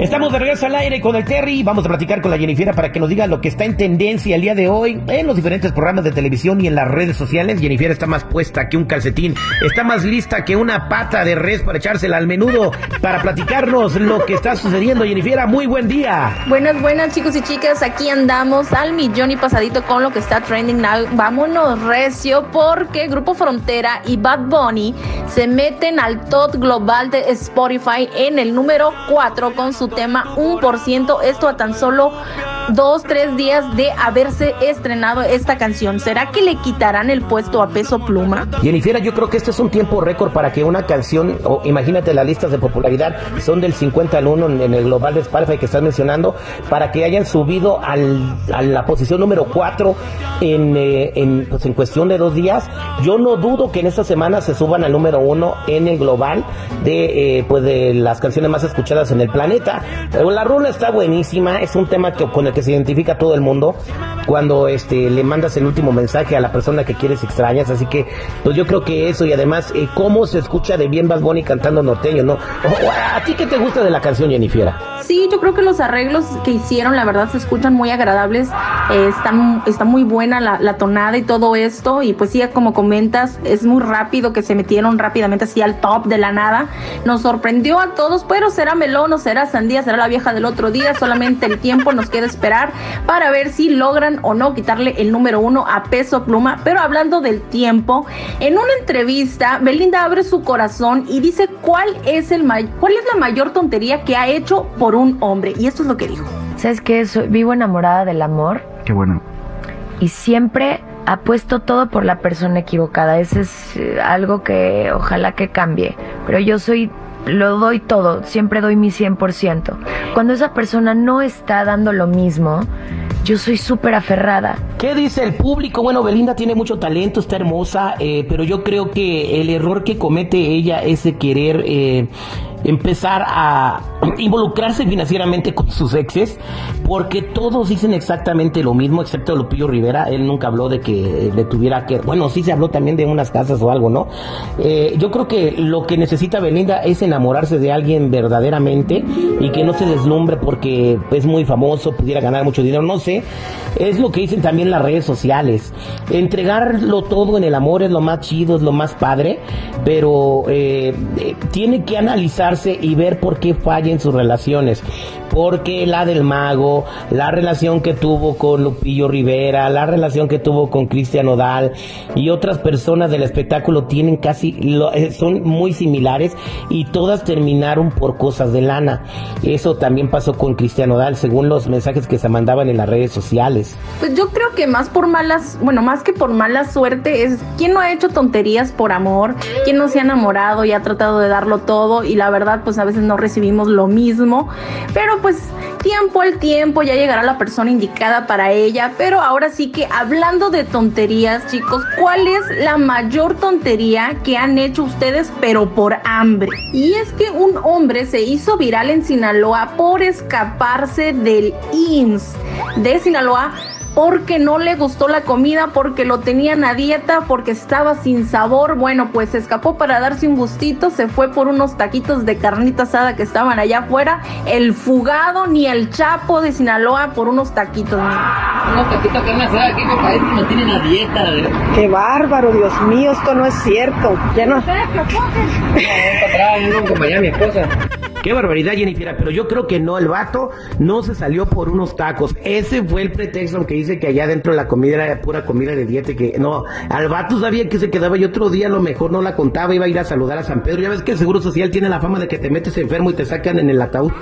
Estamos de regreso al aire con el Terry. Vamos a platicar con la Jennifer para que nos diga lo que está en tendencia el día de hoy en los diferentes programas de televisión y en las redes sociales. Jennifer está más puesta que un calcetín, está más lista que una pata de res para echársela al menudo para platicarnos lo que está sucediendo. Jennifer, muy buen día. Buenas, buenas chicos y chicas. Aquí andamos al millón y pasadito con lo que está trending now. Vámonos recio porque Grupo Frontera y Bad Bunny se meten al top global de Spotify en el número 4 con su tema 1%, esto a tan solo dos, tres días de haberse estrenado esta canción. ¿Será que le quitarán el puesto a Peso Pluma? Jennifer, yo creo que este es un tiempo récord para que una canción, o imagínate las listas de popularidad, son del 50 al 1 en el global de Spotify que estás mencionando, para que hayan subido al, a la posición número 4 en, eh, en, pues en cuestión de dos días. Yo no dudo que en esta semana se suban al número 1 en el global de, eh, pues de las canciones más escuchadas en el planeta. Pero la rola está buenísima, es un tema que, con el que se identifica todo el mundo cuando este le mandas el último mensaje a la persona que quieres extrañas, así que pues yo creo que eso y además eh, cómo se escucha de bien Bad Bunny cantando norteño, ¿no? ¿A ti qué te gusta de la canción, Jennifer? Sí, yo creo que los arreglos que hicieron, la verdad, se escuchan muy agradables. Eh, está muy buena la, la, tonada y todo esto. Y pues sí, como comentas, es muy rápido que se metieron rápidamente así al top de la nada. Nos sorprendió a todos, pero será melón o será sandía, será la vieja del otro día. Solamente el tiempo nos queda esperar para ver si logran o no quitarle el número uno a peso pluma. Pero hablando del tiempo, en una entrevista, Belinda abre su corazón y dice cuál es, el cuál es la mayor tontería que ha hecho por un hombre. Y esto es lo que dijo. ¿Sabes qué? Soy, vivo enamorada del amor. Qué bueno. Y siempre apuesto todo por la persona equivocada. Ese es eh, algo que ojalá que cambie. Pero yo soy lo doy todo, siempre doy mi 100%. Cuando esa persona no está dando lo mismo, yo soy súper aferrada. ¿Qué dice el público? Bueno, Belinda tiene mucho talento, está hermosa, eh, pero yo creo que el error que comete ella es de querer eh, empezar a involucrarse financieramente con sus exes, porque todos dicen exactamente lo mismo, excepto Lupillo Rivera, él nunca habló de que le tuviera que, bueno, sí se habló también de unas casas o algo, ¿no? Eh, yo creo que lo que necesita Belinda es enamorarse de alguien verdaderamente y que no se deslumbre porque es muy famoso, pudiera ganar mucho dinero, no sé, es lo que dicen también las redes sociales, entregarlo todo en el amor es lo más chido, es lo más padre, pero eh, eh, tiene que y ver por qué falla en sus relaciones. Porque la del mago, la relación que tuvo con Lupillo Rivera, la relación que tuvo con Cristian Odal y otras personas del espectáculo tienen casi, eh, son muy similares y todas terminaron por cosas de lana. Eso también pasó con Cristian Odal, según los mensajes que se mandaban en las redes sociales. Pues yo creo que más por malas, bueno, más que por mala suerte es quien no ha hecho tonterías por amor, quien no se ha enamorado y ha tratado de darlo todo y la verdad pues a veces no recibimos lo mismo, pero pues tiempo al tiempo ya llegará la persona indicada para ella, pero ahora sí que hablando de tonterías, chicos, ¿cuál es la mayor tontería que han hecho ustedes pero por hambre? Y es que un hombre se hizo viral en Sinaloa por escaparse del INS de Sinaloa porque no le gustó la comida, porque lo tenían a dieta, porque estaba sin sabor. Bueno, pues se escapó para darse un gustito, se fue por unos taquitos de carnita asada que estaban allá afuera. El fugado ni el chapo de Sinaloa por unos taquitos. Unos taquitos que asada aquí me parece que no tienen a dieta. Qué bárbaro, Dios mío, esto no es cierto. Ya no. No, mi esposa. Qué barbaridad, Jennifer, pero yo creo que no, el vato no se salió por unos tacos. Ese fue el pretexto, aunque dice que allá dentro de la comida era pura comida de dieta, que no, al vato sabía que se quedaba y otro día a lo mejor no la contaba, iba a ir a saludar a San Pedro. Ya ves que el Seguro Social tiene la fama de que te metes enfermo y te sacan en el ataúd.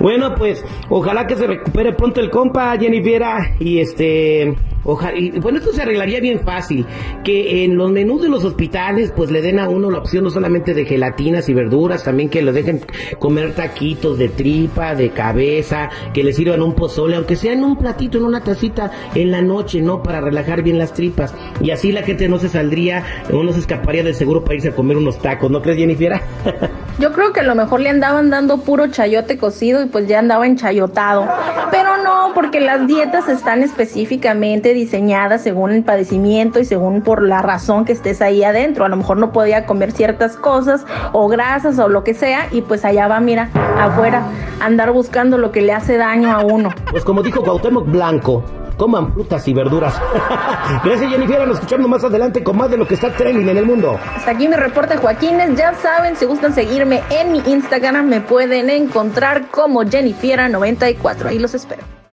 Bueno, pues ojalá que se recupere pronto el compa, Jennifer, y este Ojalá, y bueno, esto se arreglaría bien fácil, que en los menús de los hospitales pues le den a uno la opción no solamente de gelatinas y verduras, también que le dejen comer taquitos de tripa, de cabeza, que le sirvan un pozole, aunque sea en un platito, en una tacita en la noche, ¿no? Para relajar bien las tripas. Y así la gente no se saldría, o no se escaparía del seguro para irse a comer unos tacos, ¿no crees, Jennifer? Yo creo que a lo mejor le andaban dando puro chayote cocido y pues ya andaba enchayotado. Pero no, porque las dietas están específicamente diseñadas según el padecimiento y según por la razón que estés ahí adentro. A lo mejor no podía comer ciertas cosas o grasas o lo que sea y pues allá va, mira, afuera, andar buscando lo que le hace daño a uno. Pues como dijo Cuauhtémoc Blanco, coman frutas y verduras. Gracias Jennifer, nos escuchamos más adelante con más de lo que está trending en el mundo. Hasta aquí mi reporte Joaquines, ya saben, si gustan seguirme en mi Instagram me pueden encontrar como Jennifiera94, ahí los espero.